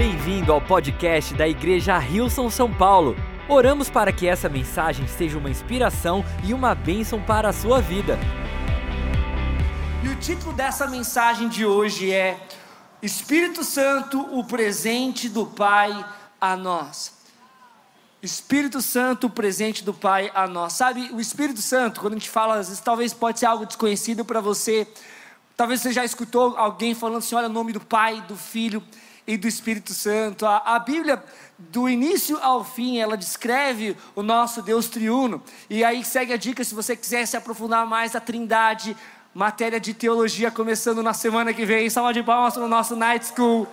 Bem-vindo ao podcast da Igreja Rilson São Paulo. Oramos para que essa mensagem seja uma inspiração e uma bênção para a sua vida. E o título dessa mensagem de hoje é Espírito Santo, o presente do Pai a nós. Espírito Santo, o presente do Pai a nós. Sabe, o Espírito Santo, quando a gente fala, às vezes talvez pode ser algo desconhecido para você. Talvez você já escutou alguém falando assim: olha, o nome do Pai, do Filho e do Espírito Santo. A, a, Bíblia, do início ao fim, ela descreve o nosso Deus triuno. E aí segue a dica se você quiser se aprofundar mais a Trindade, matéria de teologia começando na semana que vem. Salva de palmas no nosso Night School.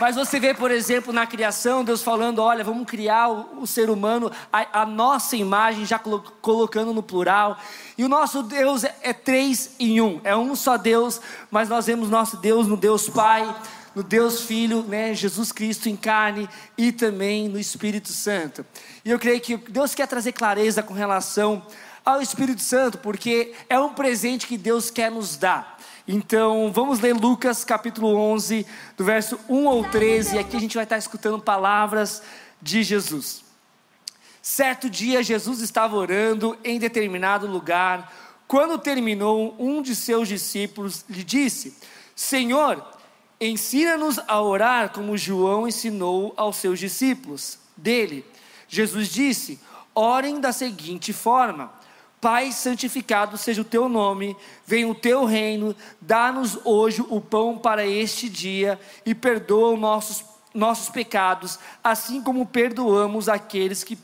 Mas você vê, por exemplo, na criação, Deus falando: olha, vamos criar o, o ser humano, a, a, nossa imagem, já colo, colocando no plural. E o nosso Deus é, é três em um, é um só Deus, mas nós vemos nosso Deus no Deus Pai, no Deus Filho, né, Jesus Cristo em carne e também no Espírito Santo. E eu creio que Deus quer trazer clareza com relação ao Espírito Santo, porque é um presente que Deus quer nos dar. Então, vamos ler Lucas capítulo 11, do verso 1 ao 13, e aqui a gente vai estar escutando palavras de Jesus. Certo dia, Jesus estava orando em determinado lugar. Quando terminou, um de seus discípulos lhe disse: Senhor, ensina-nos a orar como João ensinou aos seus discípulos. Dele, Jesus disse: Orem da seguinte forma Pai, santificado seja o teu nome, venha o teu reino, dá-nos hoje o pão para este dia e perdoa os nossos, nossos pecados, assim como perdoamos aqueles que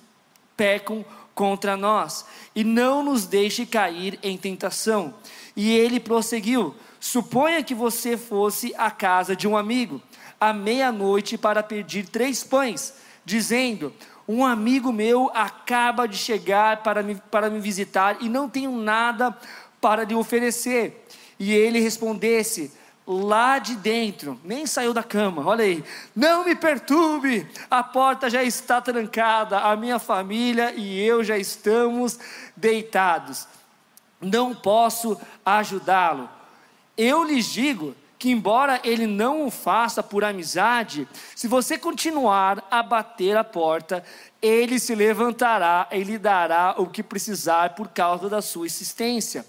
pecam contra nós. E não nos deixe cair em tentação. E ele prosseguiu: Suponha que você fosse à casa de um amigo, à meia-noite, para pedir três pães, dizendo: um amigo meu acaba de chegar para me, para me visitar e não tenho nada para lhe oferecer. E ele respondesse, lá de dentro, nem saiu da cama, olha aí, não me perturbe, a porta já está trancada, a minha família e eu já estamos deitados, não posso ajudá-lo. Eu lhes digo que, embora ele não o faça por amizade, se você continuar a bater a porta, ele se levantará e lhe dará o que precisar por causa da sua existência.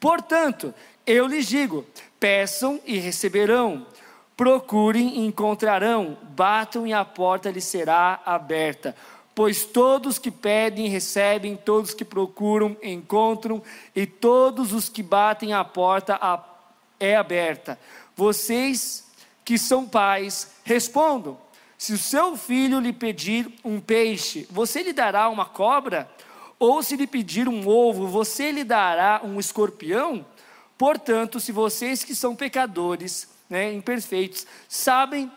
Portanto, eu lhes digo: peçam e receberão, procurem e encontrarão, batam e a porta lhes será aberta. Pois todos que pedem recebem, todos que procuram encontram, e todos os que batem a porta é aberta. Vocês que são pais, respondam: se o seu filho lhe pedir um peixe, você lhe dará uma cobra? Ou se lhe pedir um ovo, você lhe dará um escorpião? Portanto, se vocês que são pecadores, né, imperfeitos, sabem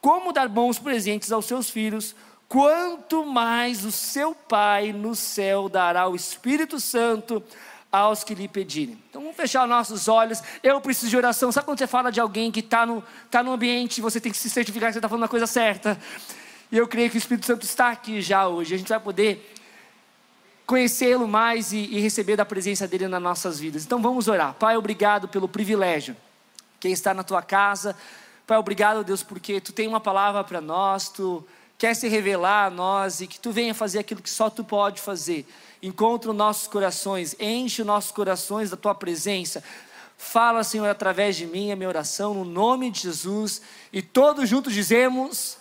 como dar bons presentes aos seus filhos, quanto mais o seu Pai no céu dará o Espírito Santo aos que lhe pedirem. Então vamos fechar nossos olhos. Eu preciso de oração. Sabe quando você fala de alguém que está no, tá no ambiente, você tem que se certificar que você está falando a coisa certa. E eu creio que o Espírito Santo está aqui já hoje. A gente vai poder conhecê-lo mais e, e receber da presença dele nas nossas vidas. Então vamos orar. Pai, obrigado pelo privilégio. Quem está na tua casa, Pai, obrigado, Deus, porque tu tem uma palavra para nós, tu quer se revelar a nós e que tu venha fazer aquilo que só tu pode fazer encontra os nossos corações, enche os nossos corações da tua presença. Fala, Senhor, através de mim, a minha oração, no nome de Jesus. E todos juntos dizemos.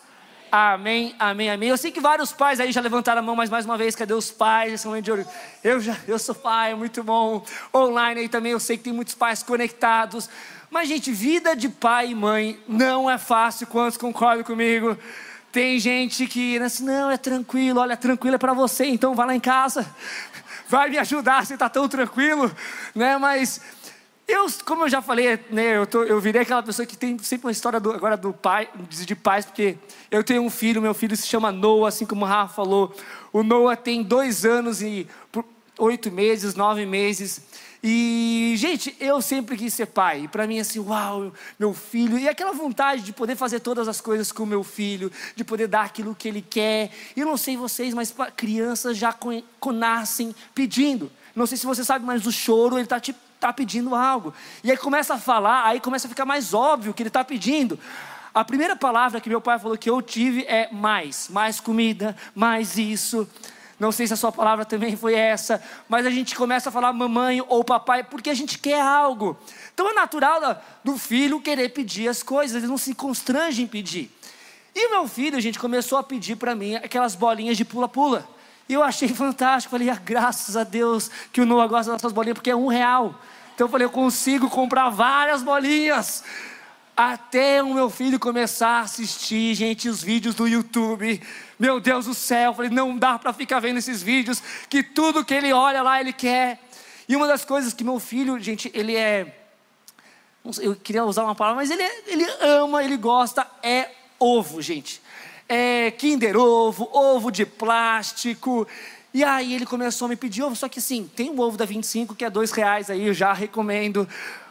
Amém, amém, amém. Eu sei que vários pais aí já levantaram a mão, mas mais uma vez, cadê os pais? Eu já, eu sou pai, é muito bom. Online aí também, eu sei que tem muitos pais conectados. Mas, gente, vida de pai e mãe não é fácil. Quantos concordam comigo? Tem gente que assim, não, é tranquilo, olha, tranquilo é para você, então vai lá em casa, vai me ajudar, você está tão tranquilo, né? Mas eu, como eu já falei, né, eu, tô, eu virei aquela pessoa que tem sempre uma história do, agora do pai, de pais, porque eu tenho um filho, meu filho se chama Noah, assim como o Rafa falou. O Noah tem dois anos e oito meses, nove meses. E, gente, eu sempre quis ser pai. Para mim, assim, uau, meu filho. E aquela vontade de poder fazer todas as coisas com o meu filho, de poder dar aquilo que ele quer. E eu não sei vocês, mas crianças já nascem pedindo. Não sei se você sabe, mas o choro, ele está te tá pedindo algo. E aí começa a falar, aí começa a ficar mais óbvio que ele está pedindo. A primeira palavra que meu pai falou que eu tive é mais, mais comida, mais isso. Não sei se a sua palavra também foi essa, mas a gente começa a falar mamãe ou papai porque a gente quer algo. Então é natural do filho querer pedir as coisas, ele não se constrange em pedir. E meu filho, a gente começou a pedir para mim aquelas bolinhas de pula-pula. E eu achei fantástico. Falei, ah, graças a Deus que o Noah gosta dessas bolinhas, porque é um real. Então eu falei, eu consigo comprar várias bolinhas. Até o meu filho começar a assistir, gente, os vídeos do YouTube. Meu Deus do céu, falei, não dá para ficar vendo esses vídeos, que tudo que ele olha lá, ele quer. E uma das coisas que meu filho, gente, ele é. Eu queria usar uma palavra, mas ele, é, ele ama, ele gosta, é ovo, gente é, Kinder Ovo, ovo de plástico. E aí ele começou a me pedir ovo, só que assim, tem um ovo da 25 que é dois reais aí, eu já recomendo.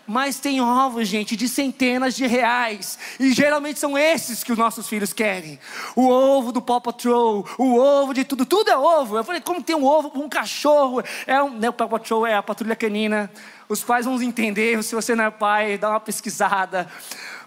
Mas tem ovos, gente, de centenas de reais. E geralmente são esses que os nossos filhos querem. O ovo do Paw Patrol, o ovo de tudo, tudo é ovo. Eu falei, como tem um ovo para um cachorro? É um, né, o Paw Patrol é a patrulha canina. Os pais vão entender, se você não é pai, dá uma pesquisada.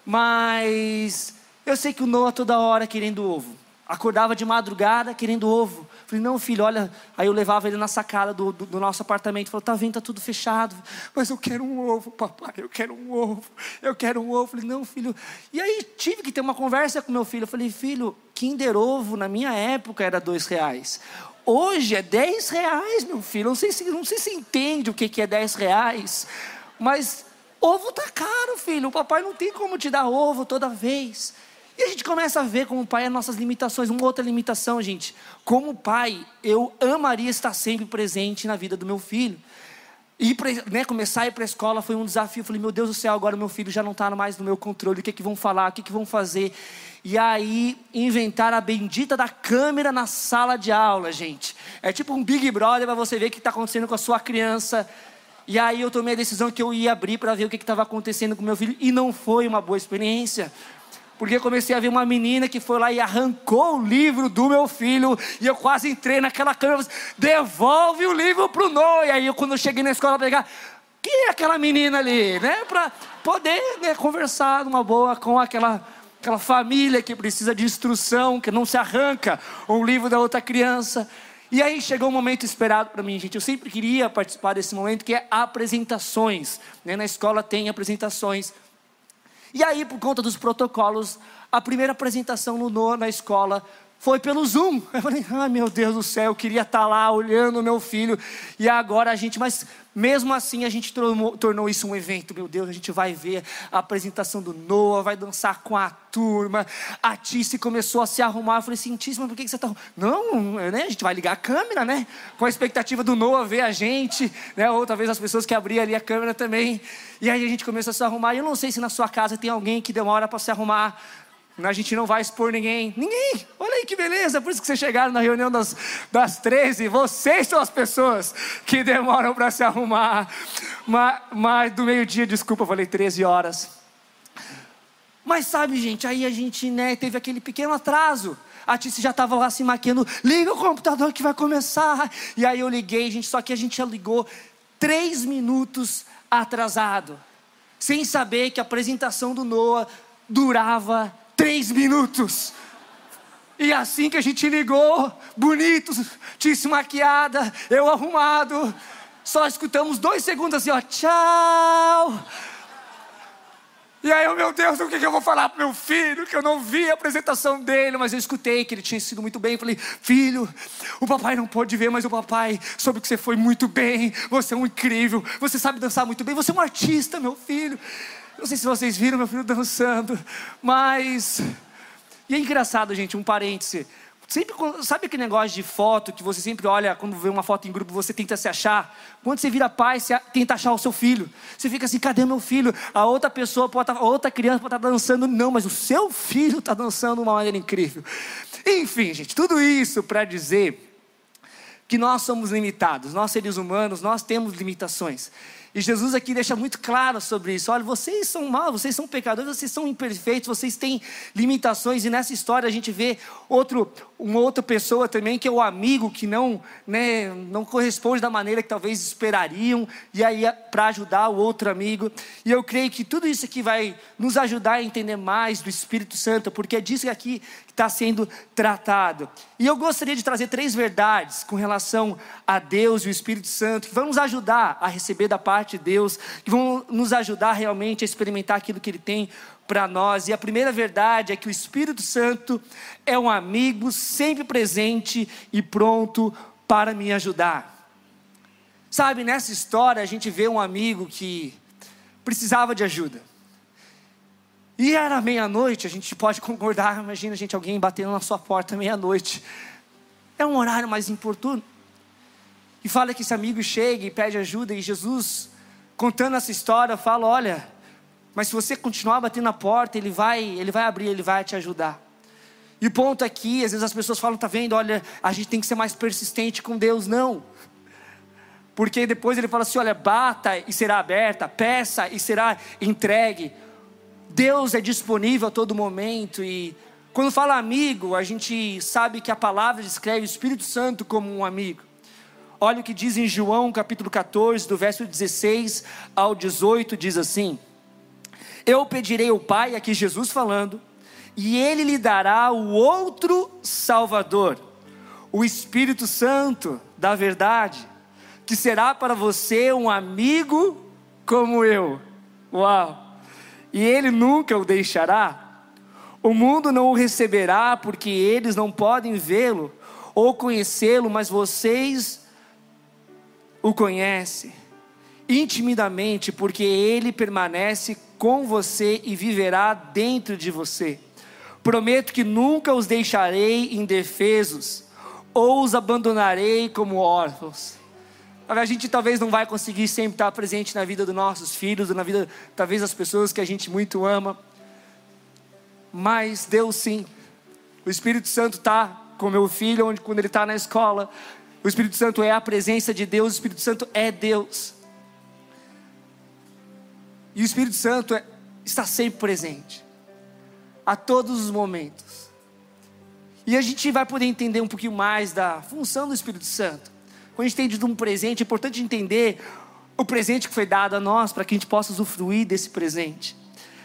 Mas eu sei que o Noah toda hora querendo ovo. Acordava de madrugada querendo ovo. Falei, não, filho, olha. Aí eu levava ele na sacada do, do, do nosso apartamento. Falei, tá vendo, tá tudo fechado. Mas eu quero um ovo, papai, eu quero um ovo. Eu quero um ovo. Falei, não, filho. E aí tive que ter uma conversa com meu filho. Eu falei, filho, Kinder Ovo na minha época era dois reais. Hoje é dez reais, meu filho. Não sei se, não sei se entende o que, que é dez reais. Mas ovo tá caro, filho. O papai não tem como te dar ovo toda vez. E a gente começa a ver como pai as nossas limitações. Uma outra limitação, gente. Como pai, eu amaria estar sempre presente na vida do meu filho. E né, começar a ir para a escola foi um desafio. Eu falei, meu Deus do céu, agora meu filho já não está mais no meu controle. O que, que vão falar? O que, que vão fazer? E aí, inventar a bendita da câmera na sala de aula, gente. É tipo um Big Brother para você ver o que está acontecendo com a sua criança. E aí eu tomei a decisão que eu ia abrir para ver o que estava acontecendo com meu filho. E não foi uma boa experiência porque comecei a ver uma menina que foi lá e arrancou o livro do meu filho, e eu quase entrei naquela câmera, devolve o livro para o Noah. E aí, eu, quando eu cheguei na escola, pegar, quem é aquela menina ali, né? Para poder né, conversar numa boa com aquela, aquela família que precisa de instrução, que não se arranca um livro da outra criança. E aí chegou um momento esperado para mim, gente. Eu sempre queria participar desse momento que é apresentações. Né? Na escola tem apresentações. E aí, por conta dos protocolos, a primeira apresentação no NOA na escola foi pelo Zoom. Eu falei, ai meu Deus do céu, eu queria estar lá olhando o meu filho. E agora a gente, mas mesmo assim a gente tornou, tornou, isso um evento. Meu Deus, a gente vai ver a apresentação do Noah, vai dançar com a turma. A Tice começou a se arrumar. Eu falei assim, Tice, mas por que, que você está Não, né? a gente vai ligar a câmera, né? Com a expectativa do Noah ver a gente, né? Ou talvez as pessoas que abriam ali a câmera também. E aí a gente começou a se arrumar. Eu não sei se na sua casa tem alguém que demora para se arrumar. A gente não vai expor ninguém. Ninguém. Olha aí que beleza. Por isso que vocês chegaram na reunião das, das 13. Vocês são as pessoas que demoram para se arrumar. Mas, mas do meio-dia, desculpa, falei 13 horas. Mas sabe, gente, aí a gente né, teve aquele pequeno atraso. A Tice já estava lá se maquiando. Liga o computador que vai começar. E aí eu liguei, gente. Só que a gente já ligou três minutos atrasado. Sem saber que a apresentação do Noah durava três minutos. E assim que a gente ligou, bonito, disse maquiada, eu arrumado, só escutamos dois segundos assim, ó, tchau. E aí, oh, meu Deus, o que, eu vou falar para meu filho? Que eu não vi a apresentação dele, mas eu escutei que ele tinha sido muito bem. Eu falei, filho, o papai não pode ver, mas o papai soube que você foi muito bem. Você é um incrível, você sabe dançar muito bem, você é um artista, meu filho. Não sei se vocês viram meu filho dançando, mas. E é engraçado, gente, um parêntese. Sempre, sabe aquele negócio de foto que você sempre olha, quando vê uma foto em grupo, você tenta se achar? Quando você vira pai, você tenta achar o seu filho. Você fica assim, cadê meu filho? A outra pessoa, pode estar, tá, outra criança pode estar tá dançando. Não, mas o seu filho está dançando de uma maneira incrível. Enfim, gente, tudo isso para dizer que nós somos limitados. Nós, seres humanos, nós temos limitações. E Jesus aqui deixa muito claro sobre isso. Olha, vocês são maus, vocês são pecadores, vocês são imperfeitos, vocês têm limitações. E nessa história a gente vê outro, uma outra pessoa também que é o amigo que não, né, não corresponde da maneira que talvez esperariam, e aí é para ajudar o outro amigo. E eu creio que tudo isso aqui vai nos ajudar a entender mais do Espírito Santo, porque é disso que aqui está sendo tratado. E eu gostaria de trazer três verdades com relação a Deus e o Espírito Santo, que vão nos ajudar a receber da parte de Deus, que vão nos ajudar realmente a experimentar aquilo que Ele tem para nós. E a primeira verdade é que o Espírito Santo é um amigo sempre presente e pronto para me ajudar. Sabe, nessa história a gente vê um amigo que precisava de ajuda. E era meia-noite, a gente pode concordar, imagina a gente alguém batendo na sua porta meia-noite. É um horário mais importuno. E fala que esse amigo chega e pede ajuda, e Jesus, contando essa história, fala: Olha, mas se você continuar batendo na porta, ele vai, ele vai abrir, ele vai te ajudar. E o ponto aqui, às vezes as pessoas falam, tá vendo? Olha, a gente tem que ser mais persistente com Deus, não. Porque depois ele fala assim: olha, bata e será aberta, peça e será entregue. Deus é disponível a todo momento e quando fala amigo, a gente sabe que a palavra descreve o Espírito Santo como um amigo. Olha o que diz em João capítulo 14, do verso 16 ao 18, diz assim: eu pedirei ao Pai, aqui Jesus falando, e Ele lhe dará o outro Salvador, o Espírito Santo da verdade, que será para você um amigo como eu. Uau! E Ele nunca o deixará. O mundo não o receberá porque eles não podem vê-lo ou conhecê-lo, mas vocês o conhecem intimidamente, porque Ele permanece com você e viverá dentro de você. Prometo que nunca os deixarei indefesos, ou os abandonarei como órfãos. A gente talvez não vai conseguir sempre estar presente na vida dos nossos filhos, na vida talvez das pessoas que a gente muito ama, mas Deus sim. O Espírito Santo está com meu filho, onde quando ele está na escola, o Espírito Santo é a presença de Deus, o Espírito Santo é Deus. E o Espírito Santo é, está sempre presente, a todos os momentos. E a gente vai poder entender um pouquinho mais da função do Espírito Santo. Quando a gente tem de um presente, é importante entender o presente que foi dado a nós, para que a gente possa usufruir desse presente.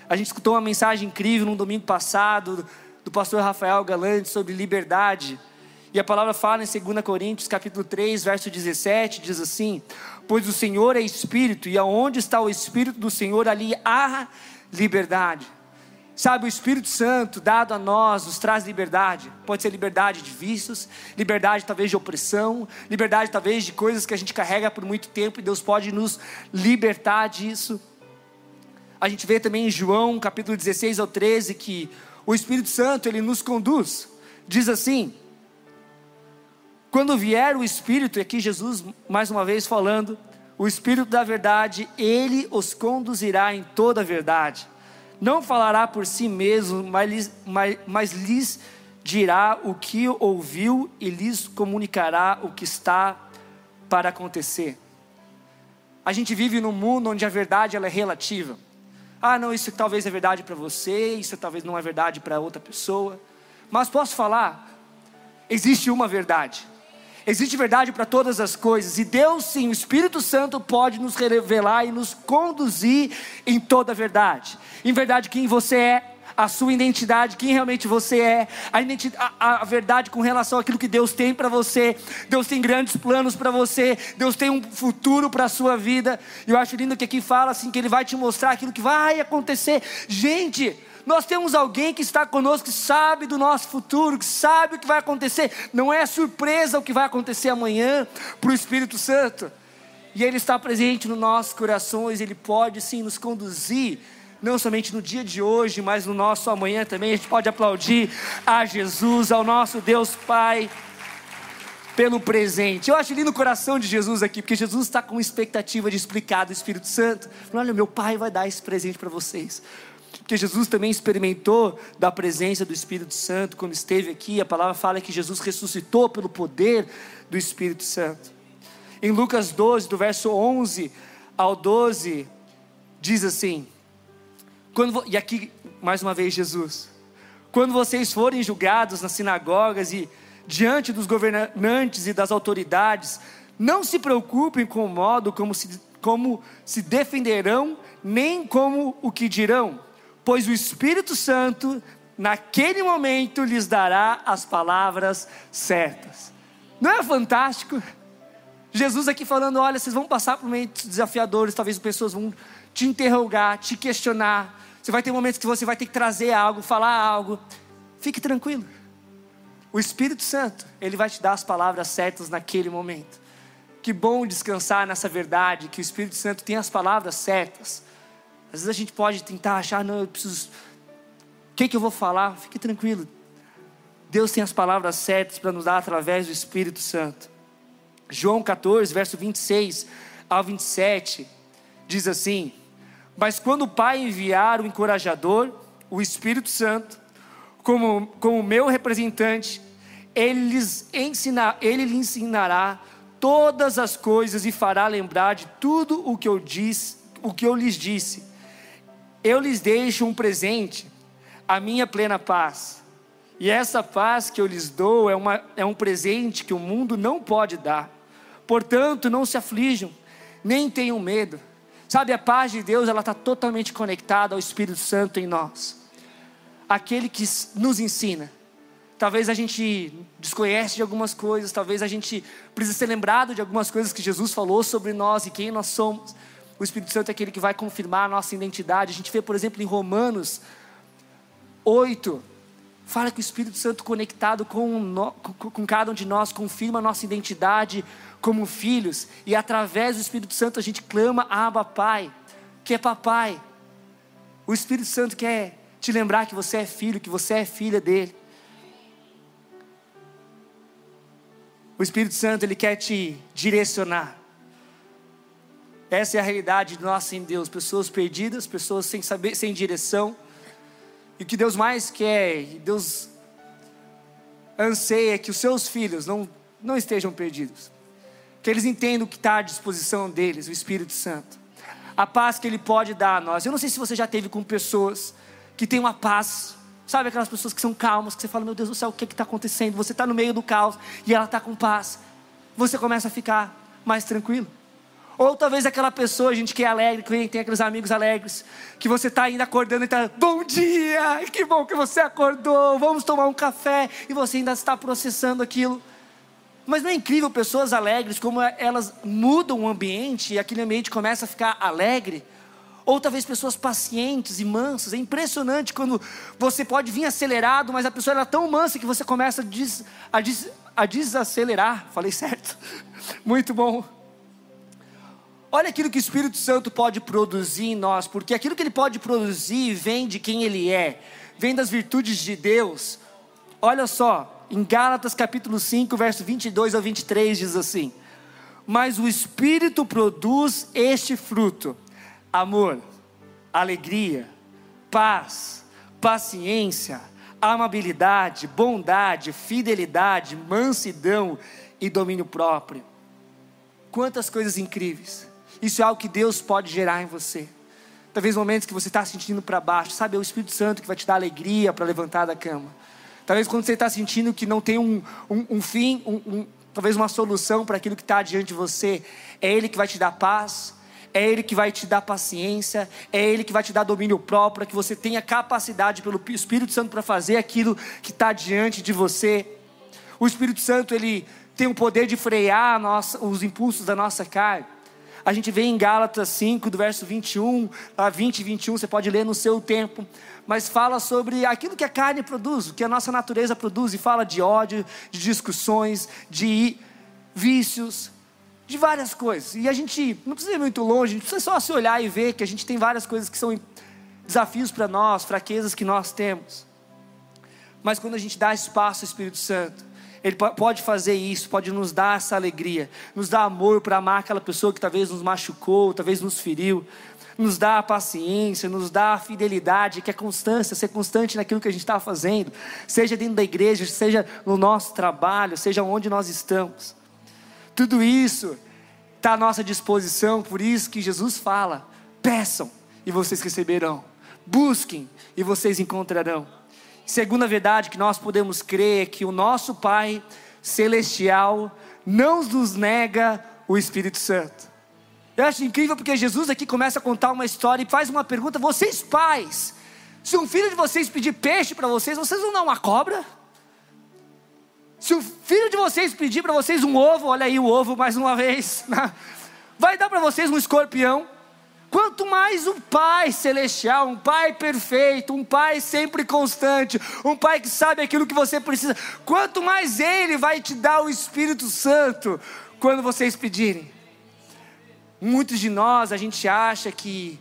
A gente escutou uma mensagem incrível no domingo passado, do pastor Rafael Galante, sobre liberdade. E a palavra fala em 2 Coríntios, capítulo 3, verso 17, diz assim: Pois o Senhor é Espírito, e aonde está o Espírito do Senhor, ali há liberdade. Sabe, o Espírito Santo dado a nós nos traz liberdade. Pode ser liberdade de vícios, liberdade talvez de opressão, liberdade talvez de coisas que a gente carrega por muito tempo e Deus pode nos libertar disso. A gente vê também em João, capítulo 16 ao 13, que o Espírito Santo ele nos conduz. Diz assim: quando vier o Espírito, e aqui Jesus mais uma vez falando, o Espírito da verdade, ele os conduzirá em toda a verdade. Não falará por si mesmo, mas, mas, mas lhes dirá o que ouviu e lhes comunicará o que está para acontecer. A gente vive num mundo onde a verdade ela é relativa. Ah, não, isso talvez é verdade para você, isso talvez não é verdade para outra pessoa. Mas posso falar, existe uma verdade. Existe verdade para todas as coisas, e Deus, sim, o Espírito Santo pode nos revelar e nos conduzir em toda a verdade. Em verdade, quem você é, a sua identidade, quem realmente você é, a, a, a verdade com relação àquilo que Deus tem para você. Deus tem grandes planos para você, Deus tem um futuro para a sua vida. E eu acho lindo que aqui fala assim: que Ele vai te mostrar aquilo que vai acontecer. Gente, nós temos alguém que está conosco, que sabe do nosso futuro, que sabe o que vai acontecer. Não é surpresa o que vai acontecer amanhã para o Espírito Santo. E Ele está presente nos nossos corações, Ele pode sim nos conduzir, não somente no dia de hoje, mas no nosso amanhã também. A gente pode aplaudir a Jesus, ao nosso Deus Pai pelo presente. Eu acho lindo o coração de Jesus aqui, porque Jesus está com expectativa de explicar do Espírito Santo. Olha, meu Pai vai dar esse presente para vocês porque Jesus também experimentou da presença do Espírito Santo quando esteve aqui. A palavra fala que Jesus ressuscitou pelo poder do Espírito Santo. Em Lucas 12, do verso 11 ao 12, diz assim: quando, e aqui mais uma vez Jesus, quando vocês forem julgados nas sinagogas e diante dos governantes e das autoridades, não se preocupem com o modo como se, como se defenderão, nem como o que dirão, pois o Espírito Santo, naquele momento, lhes dará as palavras certas. Não é fantástico? Jesus aqui falando: olha, vocês vão passar por momentos desafiadores, talvez pessoas vão te interrogar, te questionar. Você vai ter momentos que você vai ter que trazer algo, falar algo. Fique tranquilo. O Espírito Santo, ele vai te dar as palavras certas naquele momento. Que bom descansar nessa verdade, que o Espírito Santo tem as palavras certas. Às vezes a gente pode tentar achar, não, eu preciso. O que, que eu vou falar? Fique tranquilo. Deus tem as palavras certas para nos dar através do Espírito Santo. João 14, verso 26 ao 27, diz assim: Mas quando o Pai enviar o encorajador, o Espírito Santo, como, como meu representante, ele lhes, ensina, ele lhes ensinará todas as coisas e fará lembrar de tudo o que eu disse, o que eu lhes disse. Eu lhes deixo um presente, a minha plena paz. E essa paz que eu lhes dou é, uma, é um presente que o mundo não pode dar. Portanto, não se aflijam, nem tenham medo. Sabe, a paz de Deus, ela está totalmente conectada ao Espírito Santo em nós aquele que nos ensina. Talvez a gente desconhece de algumas coisas, talvez a gente precisa ser lembrado de algumas coisas que Jesus falou sobre nós e quem nós somos. O Espírito Santo é aquele que vai confirmar a nossa identidade. A gente vê, por exemplo, em Romanos 8, fala que o Espírito Santo conectado com, no, com, cada um de nós confirma a nossa identidade como filhos, e através do Espírito Santo a gente clama Abba Pai, que é papai. O Espírito Santo quer te lembrar que você é filho, que você é filha dele. O Espírito Santo, ele quer te direcionar. Essa é a realidade nossa em Deus, pessoas perdidas, pessoas sem saber, sem direção. E o que Deus mais quer, Deus anseia é que os seus filhos não, não estejam perdidos. Que eles entendam o que está à disposição deles, o Espírito Santo. A paz que Ele pode dar a nós. Eu não sei se você já teve com pessoas que tem uma paz. Sabe aquelas pessoas que são calmas, que você fala, meu Deus do céu, o que é está acontecendo? Você está no meio do caos e ela está com paz. Você começa a ficar mais tranquilo. Ou talvez aquela pessoa, gente, que é alegre, que tem aqueles amigos alegres, que você está ainda acordando e está, bom dia, que bom que você acordou, vamos tomar um café, e você ainda está processando aquilo. Mas não é incrível pessoas alegres, como elas mudam o ambiente e aquele ambiente começa a ficar alegre? ou talvez pessoas pacientes e mansas. É impressionante quando você pode vir acelerado, mas a pessoa é tão mansa que você começa a, des, a, des, a desacelerar. Falei certo? Muito bom. Olha aquilo que o Espírito Santo pode produzir em nós, porque aquilo que ele pode produzir vem de quem ele é, vem das virtudes de Deus. Olha só, em Gálatas capítulo 5, verso 22 ao 23 diz assim: Mas o Espírito produz este fruto amor, alegria, paz, paciência, amabilidade, bondade, fidelidade, mansidão e domínio próprio. Quantas coisas incríveis! Isso é algo que Deus pode gerar em você. Talvez momentos que você está sentindo para baixo, sabe? É o Espírito Santo que vai te dar alegria para levantar da cama. Talvez quando você está sentindo que não tem um, um, um fim, um, talvez uma solução para aquilo que está diante de você, é Ele que vai te dar paz, é Ele que vai te dar paciência, é Ele que vai te dar domínio próprio, para que você tenha capacidade pelo Espírito Santo para fazer aquilo que está diante de você. O Espírito Santo, ele tem o poder de frear nossa, os impulsos da nossa carne. A gente vê em Gálatas 5, do verso 21 a 20 e 21, você pode ler no seu tempo, mas fala sobre aquilo que a carne produz, o que a nossa natureza produz, e fala de ódio, de discussões, de vícios, de várias coisas. E a gente não precisa ir muito longe, a gente precisa só se olhar e ver que a gente tem várias coisas que são desafios para nós, fraquezas que nós temos. Mas quando a gente dá espaço ao Espírito Santo, Ele pode fazer isso, pode nos dar essa alegria, nos dar amor para amar aquela pessoa que talvez nos machucou, talvez nos feriu, nos dá a paciência, nos dá a fidelidade, que é constância, ser constante naquilo que a gente está fazendo, seja dentro da igreja, seja no nosso trabalho, seja onde nós estamos. Tudo isso está à nossa disposição, por isso que Jesus fala: peçam e vocês receberão, busquem e vocês encontrarão. Segunda verdade que nós podemos crer é que o nosso Pai celestial não nos nega o Espírito Santo. Eu acho incrível porque Jesus aqui começa a contar uma história e faz uma pergunta: vocês pais, se um filho de vocês pedir peixe para vocês, vocês vão dar uma cobra? Se o filho de vocês pedir para vocês um ovo, olha aí o ovo mais uma vez, né? vai dar para vocês um escorpião? Quanto mais um Pai celestial, um Pai perfeito, um Pai sempre constante, um Pai que sabe aquilo que você precisa, quanto mais Ele vai te dar o Espírito Santo quando vocês pedirem. Muitos de nós, a gente acha que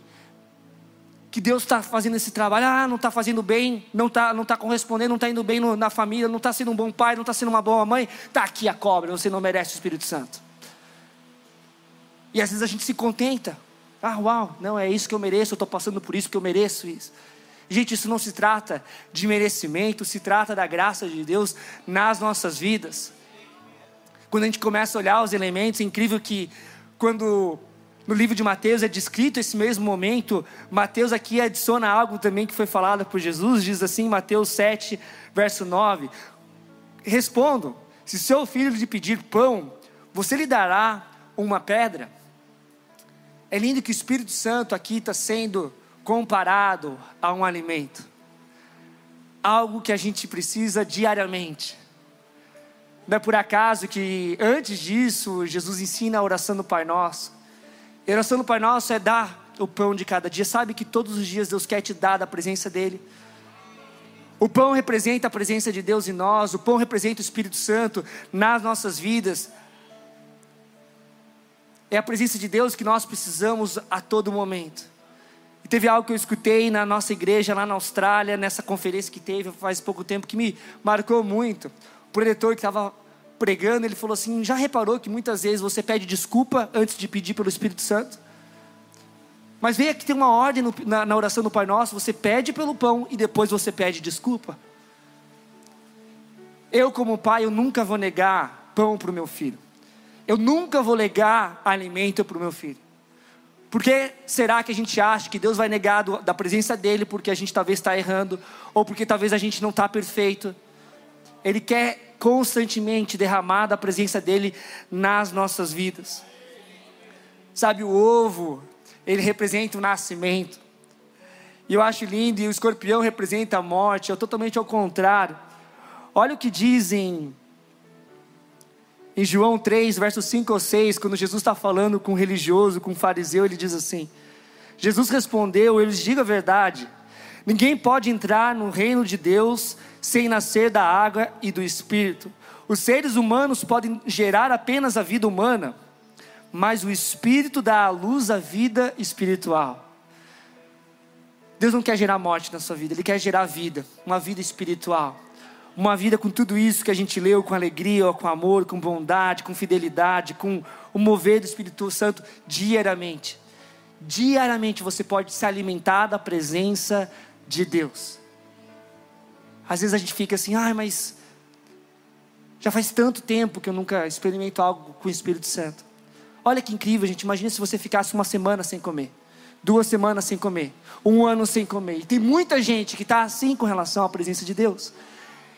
que Deus está fazendo esse trabalho, ah, não está fazendo bem, não está não tá correspondendo, não está indo bem no, na família, não está sendo um bom pai, não está sendo uma boa mãe, está aqui a cobra, você não merece o Espírito Santo. E às vezes a gente se contenta, ah, uau, não, é isso que eu mereço, eu estou passando por isso que eu mereço isso. Gente, isso não se trata de merecimento, se trata da graça de Deus nas nossas vidas. Quando a gente começa a olhar os elementos, é incrível que quando no livro de Mateus é descrito esse mesmo momento. Mateus aqui adiciona algo também que foi falado por Jesus, diz assim, Mateus 7, verso 9: Respondo: se seu filho lhe pedir pão, você lhe dará uma pedra? É lindo que o Espírito Santo aqui está sendo comparado a um alimento, algo que a gente precisa diariamente. Não é por acaso que antes disso Jesus ensina a oração do Pai Nosso. A oração do Pai Nosso é dar o pão de cada dia. Sabe que todos os dias Deus quer te dar da presença dEle. O pão representa a presença de Deus em nós, o pão representa o Espírito Santo nas nossas vidas. É a presença de Deus que nós precisamos a todo momento. E teve algo que eu escutei na nossa igreja lá na Austrália, nessa conferência que teve faz pouco tempo, que me marcou muito. O preletor que estava pregando, ele falou assim: já reparou que muitas vezes você pede desculpa antes de pedir pelo Espírito Santo? Mas veja que tem uma ordem no, na, na oração do Pai Nosso: você pede pelo pão e depois você pede desculpa. Eu, como pai, eu nunca vou negar pão para o meu filho. Eu nunca vou negar alimento para o meu filho. Por que será que a gente acha que Deus vai negar do, da presença dele porque a gente talvez está errando, ou porque talvez a gente não está perfeito? Ele quer constantemente derramada a presença dele nas nossas vidas. Sabe, o ovo, ele representa o nascimento. E eu acho lindo, e o escorpião representa a morte, é totalmente ao contrário. Olha o que dizem em João 3, versos 5 ou 6, quando Jesus está falando com um religioso, com um fariseu, ele diz assim: Jesus respondeu, eu lhes digo a verdade, ninguém pode entrar no reino de Deus sem nascer da água e do espírito. Os seres humanos podem gerar apenas a vida humana, mas o espírito dá à luz a vida espiritual. Deus não quer gerar morte na sua vida, Ele quer gerar vida, uma vida espiritual. Uma vida com tudo isso que a gente leu, com alegria, com amor, com bondade, com fidelidade, com o mover do Espírito Santo diariamente. Diariamente você pode se alimentar da presença de Deus. Às vezes a gente fica assim, ai, mas já faz tanto tempo que eu nunca experimento algo com o Espírito Santo. Olha que incrível, gente. Imagina se você ficasse uma semana sem comer, duas semanas sem comer, um ano sem comer. E tem muita gente que está assim com relação à presença de Deus.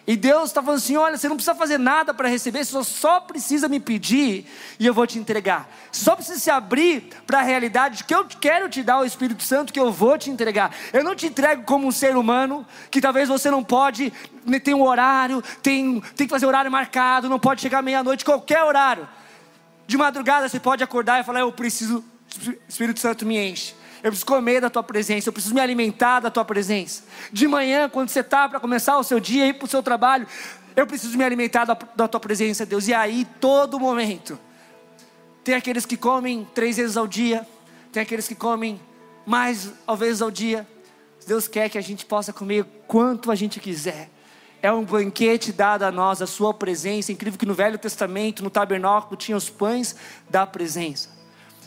E Deus está falando assim: olha, você não precisa fazer nada para receber, você só precisa me pedir e eu vou te entregar. Só precisa se abrir para a realidade de que eu quero te dar o Espírito Santo que eu vou te entregar. Eu não te entrego como um ser humano, que talvez você não pode, né, tem um horário, tem, tem que fazer horário marcado, não pode chegar meia-noite, qualquer horário. De madrugada você pode acordar e falar: eu preciso, Espírito Santo me enche. Eu preciso comer da tua presença, eu preciso me alimentar da tua presença. De manhã, quando você está para começar o seu dia, ir para o seu trabalho, eu preciso me alimentar da, da tua presença, Deus. E aí, todo momento. Tem aqueles que comem três vezes ao dia, tem aqueles que comem mais vezes ao dia. Deus quer que a gente possa comer quanto a gente quiser. É um banquete dado a nós, a sua presença. Incrível que no Velho Testamento, no tabernáculo, tinha os pães da presença.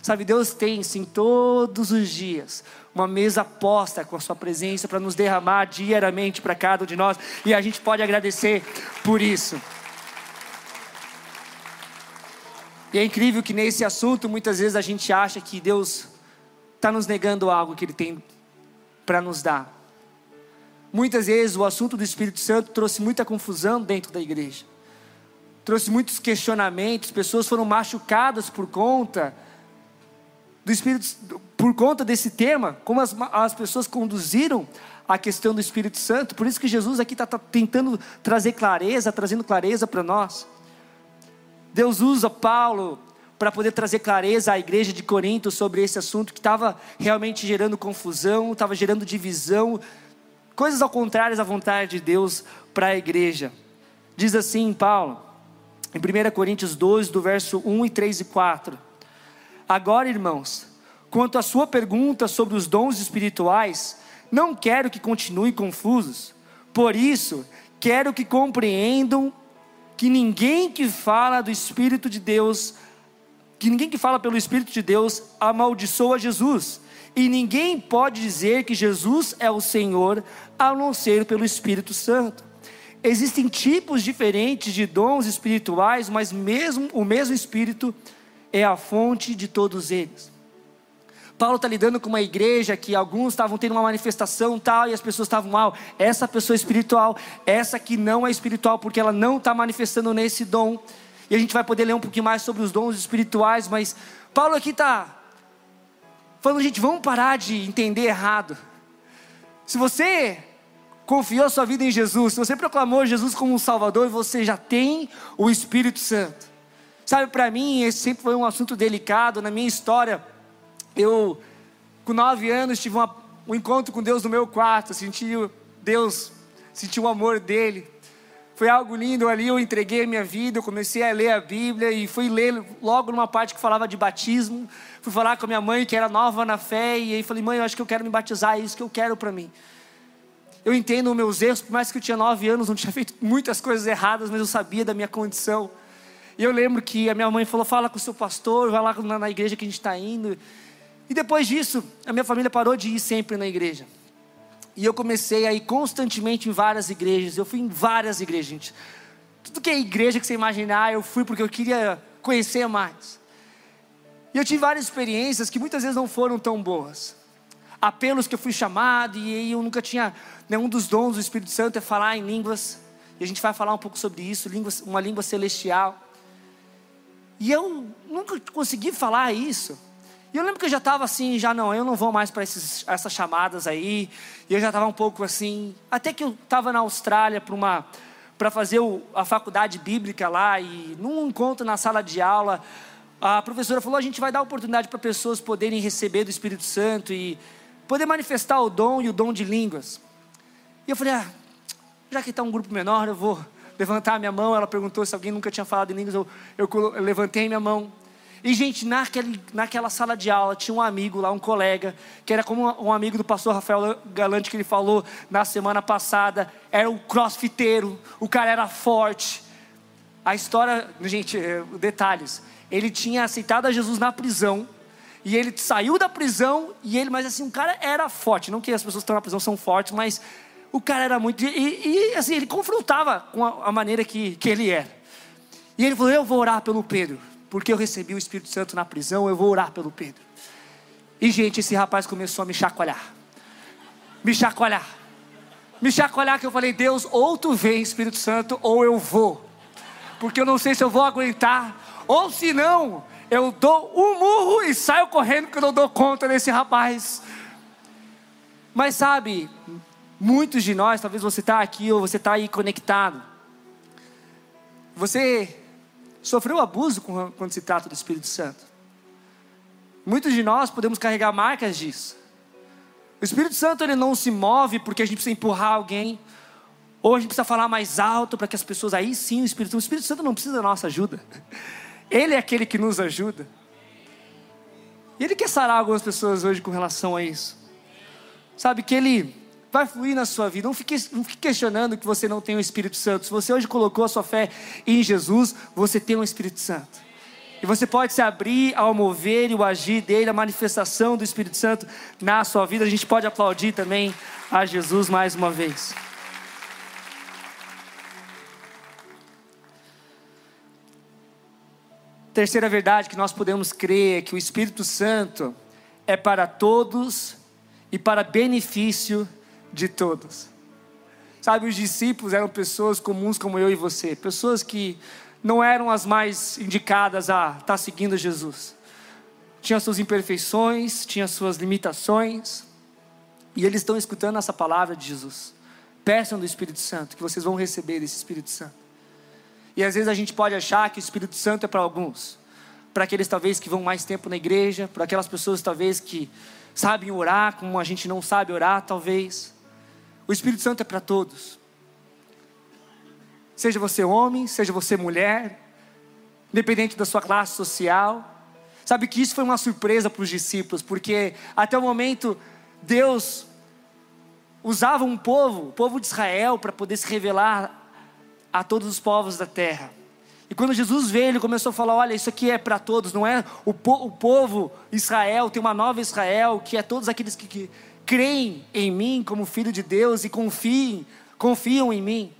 Sabe, Deus tem sim todos os dias uma mesa posta com a sua presença para nos derramar diariamente para cada um de nós e a gente pode agradecer por isso. E é incrível que nesse assunto muitas vezes a gente acha que Deus está nos negando algo que Ele tem para nos dar. Muitas vezes o assunto do Espírito Santo trouxe muita confusão dentro da igreja, trouxe muitos questionamentos, pessoas foram machucadas por conta do Espírito, por conta desse tema, como as, as pessoas conduziram a questão do Espírito Santo. Por isso que Jesus aqui está tá tentando trazer clareza, trazendo clareza para nós. Deus usa Paulo para poder trazer clareza à igreja de Corinto sobre esse assunto que estava realmente gerando confusão, estava gerando divisão, coisas ao contrário à vontade de Deus para a igreja. Diz assim Paulo, em 1 Coríntios 12, do verso 1 e 3 e 4. Agora, irmãos, quanto à sua pergunta sobre os dons espirituais, não quero que continuem confusos. Por isso, quero que compreendam que ninguém que fala do Espírito de Deus, que ninguém que fala pelo Espírito de Deus amaldiçoa Jesus. E ninguém pode dizer que Jesus é o Senhor a não ser pelo Espírito Santo. Existem tipos diferentes de dons espirituais, mas mesmo o mesmo Espírito é a fonte de todos eles. Paulo está lidando com uma igreja que alguns estavam tendo uma manifestação tal e as pessoas estavam mal. Essa pessoa é espiritual, essa que não é espiritual porque ela não está manifestando nesse dom. E a gente vai poder ler um pouquinho mais sobre os dons espirituais, mas Paulo aqui está falando, gente, vamos parar de entender errado. Se você confiou sua vida em Jesus, se você proclamou Jesus como um Salvador, você já tem o Espírito Santo. Sabe, para mim, esse sempre foi um assunto delicado na minha história eu, com nove anos, tive uma, um encontro com Deus no meu quarto, senti Deus, senti o amor dele. Foi algo lindo ali, eu entreguei a minha vida, eu comecei a ler a Bíblia e fui ler logo numa parte que falava de batismo. Fui falar com a minha mãe, que era nova na fé, e aí falei, mãe, eu acho que eu quero me batizar, é isso que eu quero para mim. Eu entendo os meus erros, por mais que eu tinha nove anos, não tinha feito muitas coisas erradas, mas eu sabia da minha condição. E eu lembro que a minha mãe falou: fala com o seu pastor, vai lá na, na igreja que a gente está indo. E depois disso, a minha família parou de ir sempre na igreja. E eu comecei a ir constantemente em várias igrejas. Eu fui em várias igrejas, gente. Tudo que é igreja que você imaginar, eu fui porque eu queria conhecer mais. E eu tive várias experiências que muitas vezes não foram tão boas. Apelos que eu fui chamado e eu nunca tinha. Nenhum dos dons do Espírito Santo é falar em línguas. E a gente vai falar um pouco sobre isso, uma língua celestial. E eu nunca consegui falar isso. E eu lembro que eu já estava assim, já não, eu não vou mais para essas chamadas aí. E eu já estava um pouco assim. Até que eu estava na Austrália para uma para fazer o, a faculdade bíblica lá e num encontro na sala de aula, a professora falou: a gente vai dar oportunidade para pessoas poderem receber do Espírito Santo e poder manifestar o dom e o dom de línguas. E eu falei: ah, já que está um grupo menor, eu vou levantar a minha mão. Ela perguntou se alguém nunca tinha falado em línguas, eu, eu, eu levantei minha mão. E, gente, naquele, naquela sala de aula tinha um amigo lá, um colega, que era como um amigo do pastor Rafael Galante que ele falou na semana passada. Era um crossfiteiro, o cara era forte. A história, gente, é, detalhes. Ele tinha aceitado a Jesus na prisão. E ele saiu da prisão e ele, mas assim, o cara era forte. Não que as pessoas que estão na prisão são fortes, mas o cara era muito. E, e assim, ele confrontava com a, a maneira que, que ele era. E ele falou: Eu vou orar pelo Pedro porque eu recebi o Espírito Santo na prisão, eu vou orar pelo Pedro. E, gente, esse rapaz começou a me chacoalhar. Me chacoalhar. Me chacoalhar que eu falei, Deus, ou tu vem, Espírito Santo, ou eu vou. Porque eu não sei se eu vou aguentar. Ou se não, eu dou um murro e saio correndo porque eu não dou conta desse rapaz. Mas sabe, muitos de nós, talvez você está aqui ou você está aí conectado. Você sofreu abuso quando se trata do Espírito Santo. Muitos de nós podemos carregar marcas disso. O Espírito Santo ele não se move porque a gente precisa empurrar alguém, ou a gente precisa falar mais alto para que as pessoas. Aí sim, o Espírito, o Espírito Santo não precisa da nossa ajuda. Ele é aquele que nos ajuda. E ele quer sarar algumas pessoas hoje com relação a isso. Sabe que ele vai fluir na sua vida. Não fique, não fique questionando que você não tem o Espírito Santo. Se você hoje colocou a sua fé em Jesus, você tem o Espírito Santo. E você pode se abrir ao mover e o agir dele, a manifestação do Espírito Santo na sua vida. A gente pode aplaudir também a Jesus mais uma vez. Terceira verdade que nós podemos crer é que o Espírito Santo é para todos e para benefício de todos. Sabe, os discípulos eram pessoas comuns como eu e você, pessoas que não eram as mais indicadas a estar seguindo Jesus. Tinha suas imperfeições, tinha suas limitações, e eles estão escutando essa palavra de Jesus. Peçam do Espírito Santo, que vocês vão receber desse Espírito Santo. E às vezes a gente pode achar que o Espírito Santo é para alguns, para aqueles talvez que vão mais tempo na igreja, para aquelas pessoas talvez que sabem orar como a gente não sabe orar, talvez. O Espírito Santo é para todos. Seja você homem, seja você mulher, independente da sua classe social. Sabe que isso foi uma surpresa para os discípulos, porque até o momento Deus usava um povo, o povo de Israel, para poder se revelar a todos os povos da terra. E quando Jesus veio, ele começou a falar: olha, isso aqui é para todos, não é? O, po o, povo Israel, tem uma nova Israel, que é todos aqueles que, que creem em mim como filho de Deus e confiem, confiam em mim.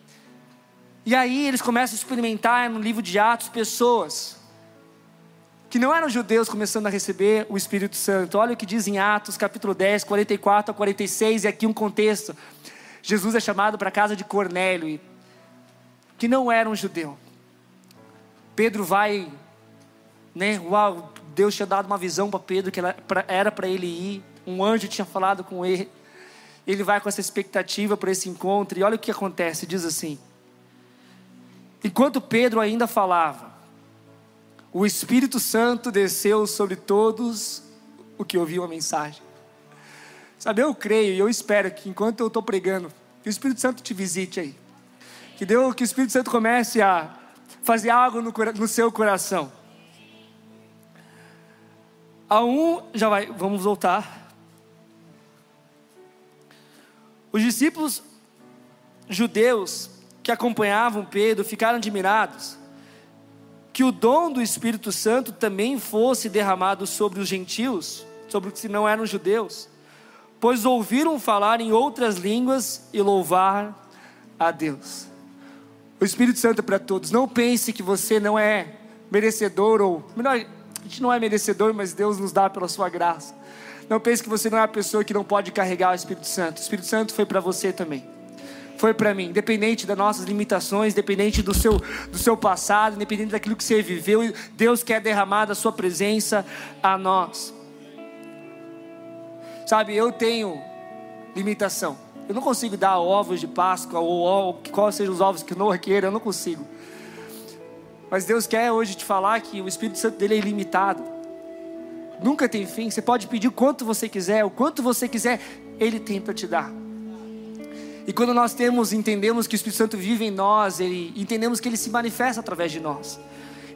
E aí eles começam a experimentar no livro de Atos pessoas que não eram judeus começando a receber o Espírito Santo. Olha o que diz em Atos, capítulo 10, 44 a 46, e aqui um contexto. Jesus é chamado para a casa de Cornélio, que não era um judeu. Pedro vai, né? Uau, Deus tinha dado uma visão para Pedro que era para ele ir. Um anjo tinha falado com ele. Ele vai com essa expectativa para esse encontro, e olha o que acontece: diz assim. Enquanto Pedro ainda falava, o Espírito Santo desceu sobre todos o que ouviu a mensagem. Sabe, eu creio e eu espero que enquanto eu estou pregando, que o Espírito Santo te visite aí. Que, Deus, que o Espírito Santo comece a fazer algo no, no seu coração. A um, já vai, vamos voltar. Os discípulos judeus que acompanhavam Pedro ficaram admirados que o dom do Espírito Santo também fosse derramado sobre os gentios, sobre os que não eram judeus, pois ouviram falar em outras línguas e louvar a Deus. O Espírito Santo é para todos. Não pense que você não é merecedor ou melhor, a gente não é merecedor, mas Deus nos dá pela sua graça. Não pense que você não é a pessoa que não pode carregar o Espírito Santo. O Espírito Santo foi para você também foi para mim, independente das nossas limitações, independente do seu, do seu passado, independente daquilo que você viveu, Deus quer derramar da sua presença a nós. Sabe, eu tenho limitação. Eu não consigo dar ovos de Páscoa ou quais sejam os ovos que Noah queira, eu não consigo. Mas Deus quer hoje te falar que o Espírito Santo dele é ilimitado. Nunca tem fim. Você pode pedir o quanto você quiser, o quanto você quiser, ele tem para te dar. E quando nós temos, entendemos que o Espírito Santo vive em nós, ele, entendemos que ele se manifesta através de nós.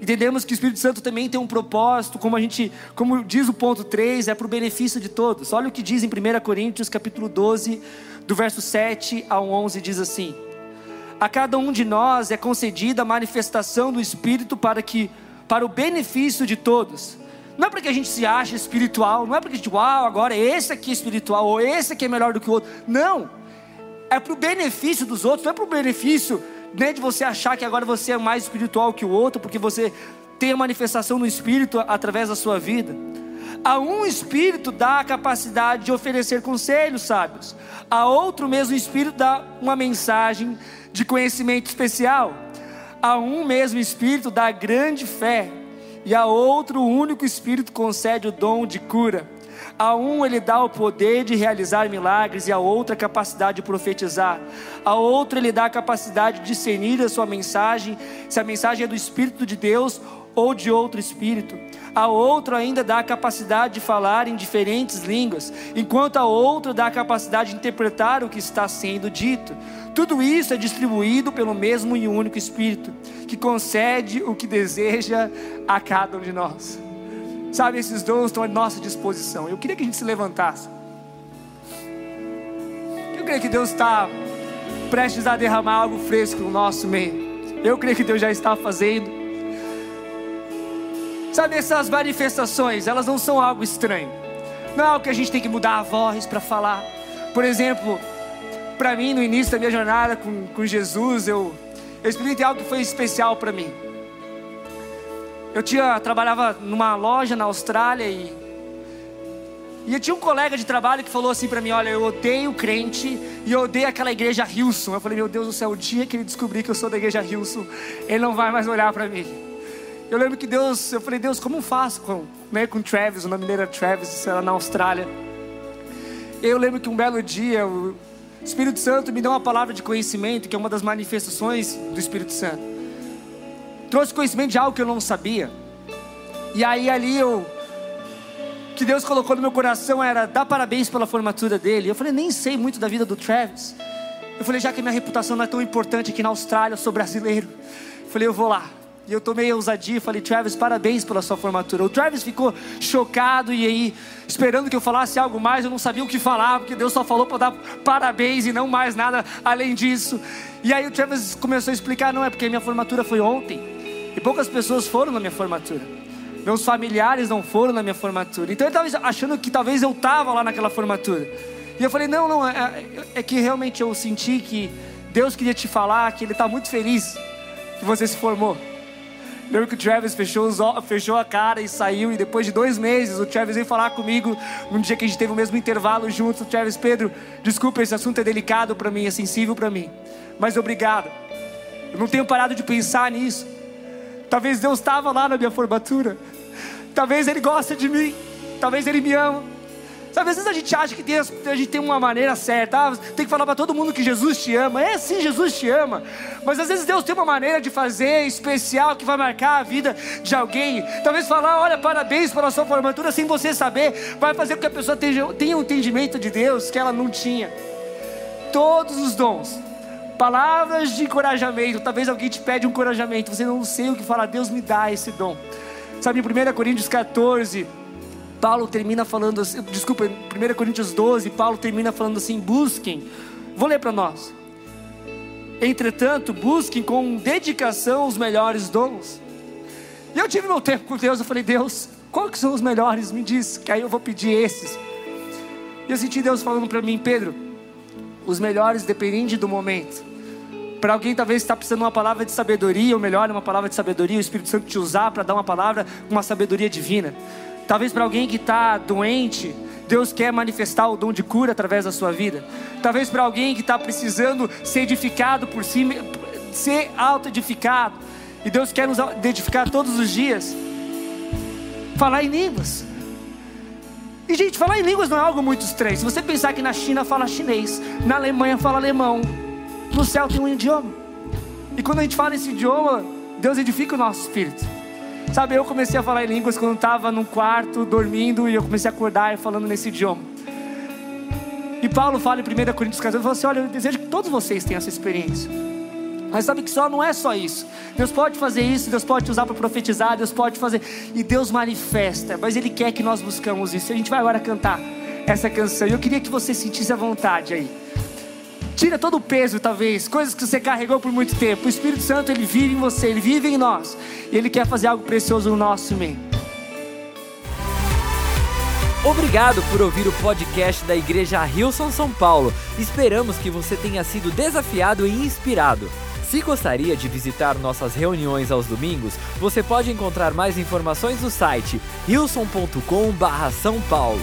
Entendemos que o Espírito Santo também tem um propósito, como a gente, como diz o ponto 3, é para o benefício de todos. Olha o que diz em 1 Coríntios, capítulo 12, do verso 7 ao 11, diz assim: A cada um de nós é concedida a manifestação do Espírito para que para o benefício de todos. Não é porque a gente se acha espiritual, não é porque a gente, uau, agora esse aqui é espiritual, ou esse aqui é melhor do que o outro. Não é para o benefício dos outros, não é para o benefício né, de você achar que agora você é mais espiritual que o outro, porque você tem a manifestação do Espírito através da sua vida. A um Espírito dá a capacidade de oferecer conselhos sábios, a outro mesmo Espírito dá uma mensagem de conhecimento especial, a um mesmo Espírito dá grande fé, e a outro único Espírito concede o dom de cura. A um ele dá o poder de realizar milagres e a outra a capacidade de profetizar. A outro ele dá a capacidade de discernir a sua mensagem, se a mensagem é do Espírito de Deus ou de outro espírito. A outro ainda dá a capacidade de falar em diferentes línguas, enquanto a outro dá a capacidade de interpretar o que está sendo dito. Tudo isso é distribuído pelo mesmo e único Espírito, que concede o que deseja a cada um de nós. Sabe, esses dons estão à nossa disposição. Eu queria que a gente se levantasse. Eu creio que Deus está prestes a derramar algo fresco no nosso meio. Eu creio que Deus já está fazendo. Sabe, essas manifestações, elas não são algo estranho. Não é algo que a gente tem que mudar a voz para falar. Por exemplo, para mim, no início da minha jornada com, com Jesus, eu, eu experimentei algo que foi especial para mim. Eu tinha trabalhava numa loja na Austrália e E eu tinha um colega de trabalho que falou assim para mim: Olha, eu odeio crente e eu odeio aquela igreja Hilson. Eu falei: Meu Deus do céu, o dia que ele descobrir que eu sou da igreja Hilson, ele não vai mais olhar para mim. Eu lembro que Deus, eu falei: Deus, como faço com, né, com Travis? O nome dele era Travis, isso era na Austrália. Eu lembro que um belo dia o Espírito Santo me deu uma palavra de conhecimento, que é uma das manifestações do Espírito Santo. Trouxe conhecimento de algo que eu não sabia. E aí ali eu que Deus colocou no meu coração era dar parabéns pela formatura dele. Eu falei, nem sei muito da vida do Travis. Eu falei, já que minha reputação não é tão importante aqui na Austrália, eu sou brasileiro. Eu falei, eu vou lá. E eu tomei a ousadia e falei, Travis, parabéns pela sua formatura. O Travis ficou chocado e aí, esperando que eu falasse algo mais, eu não sabia o que falar, porque Deus só falou para dar parabéns e não mais nada além disso. E aí o Travis começou a explicar, não é porque minha formatura foi ontem. E poucas pessoas foram na minha formatura meus familiares não foram na minha formatura. Então ele estava achando que talvez eu estava lá naquela formatura. E eu falei: não, não, é, é, que realmente eu senti que Deus queria te falar que Ele está muito feliz que você se formou. Lembro que o Travis fechou, os, fechou a cara e saiu. E depois de dois meses, o Travis veio falar comigo. Num dia que a gente teve o mesmo intervalo juntos. O Travis, Pedro, desculpa, esse assunto é delicado para mim, é sensível para mim. Mas obrigado. Eu não tenho parado de pensar nisso. Talvez Deus estava lá na minha formatura. Talvez Ele gosta de mim. Talvez Ele me ama. Sabe, às vezes a gente acha que Deus, a gente tem uma maneira certa, ah, tem que falar para todo mundo que Jesus te ama. É sim, Jesus te ama. Mas às vezes Deus tem uma maneira de fazer especial que vai marcar a vida de alguém. Talvez falar, olha, parabéns pela sua formatura sem você saber, vai fazer com que a pessoa tenha, tenha um entendimento de Deus que ela não tinha. Todos os dons palavras de encorajamento. Talvez alguém te pede um encorajamento, você não sei o que falar, Deus me dá esse dom. Sabe, em 1 Coríntios 14, Paulo termina falando assim, desculpa, em 1 Coríntios 12, Paulo termina falando assim: busquem, vou ler para nós. Entretanto, busquem com dedicação os melhores dons. E eu tive meu tempo com Deus, eu falei, Deus, quais que são os melhores? Me diz, que aí eu vou pedir esses. E eu senti Deus falando para mim, Pedro, os melhores dependem do momento. Para alguém talvez está precisando de uma palavra de sabedoria, ou melhor, uma palavra de sabedoria, o Espírito Santo te usar para dar uma palavra, uma sabedoria divina. Talvez para alguém que está doente, Deus quer manifestar o dom de cura através da sua vida. Talvez para alguém que está precisando ser edificado por si, ser auto-edificado. E Deus quer nos edificar todos os dias. Falar em línguas. E gente, falar em línguas não é algo muito estranho. Se você pensar que na China fala chinês, na Alemanha fala alemão, no céu tem um idioma. E quando a gente fala esse idioma, Deus edifica o nosso espírito. Sabe, eu comecei a falar em línguas quando estava num quarto, dormindo, e eu comecei a acordar falando nesse idioma. E Paulo fala em 1 Coríntios 14, ele fala assim, olha, eu desejo que todos vocês tenham essa experiência. Mas sabe que só não é só isso. Deus pode fazer isso, Deus pode usar para profetizar, Deus pode fazer. E Deus manifesta, mas Ele quer que nós buscamos isso. A gente vai agora cantar essa canção. E eu queria que você sentisse a vontade aí. Tira todo o peso, talvez, coisas que você carregou por muito tempo. O Espírito Santo, ele vive em você, ele vive em nós. E ele quer fazer algo precioso no nosso meio. Obrigado por ouvir o podcast da Igreja Rilson São Paulo. Esperamos que você tenha sido desafiado e inspirado. Se gostaria de visitar nossas reuniões aos domingos, você pode encontrar mais informações no site rilson.com/são paulo.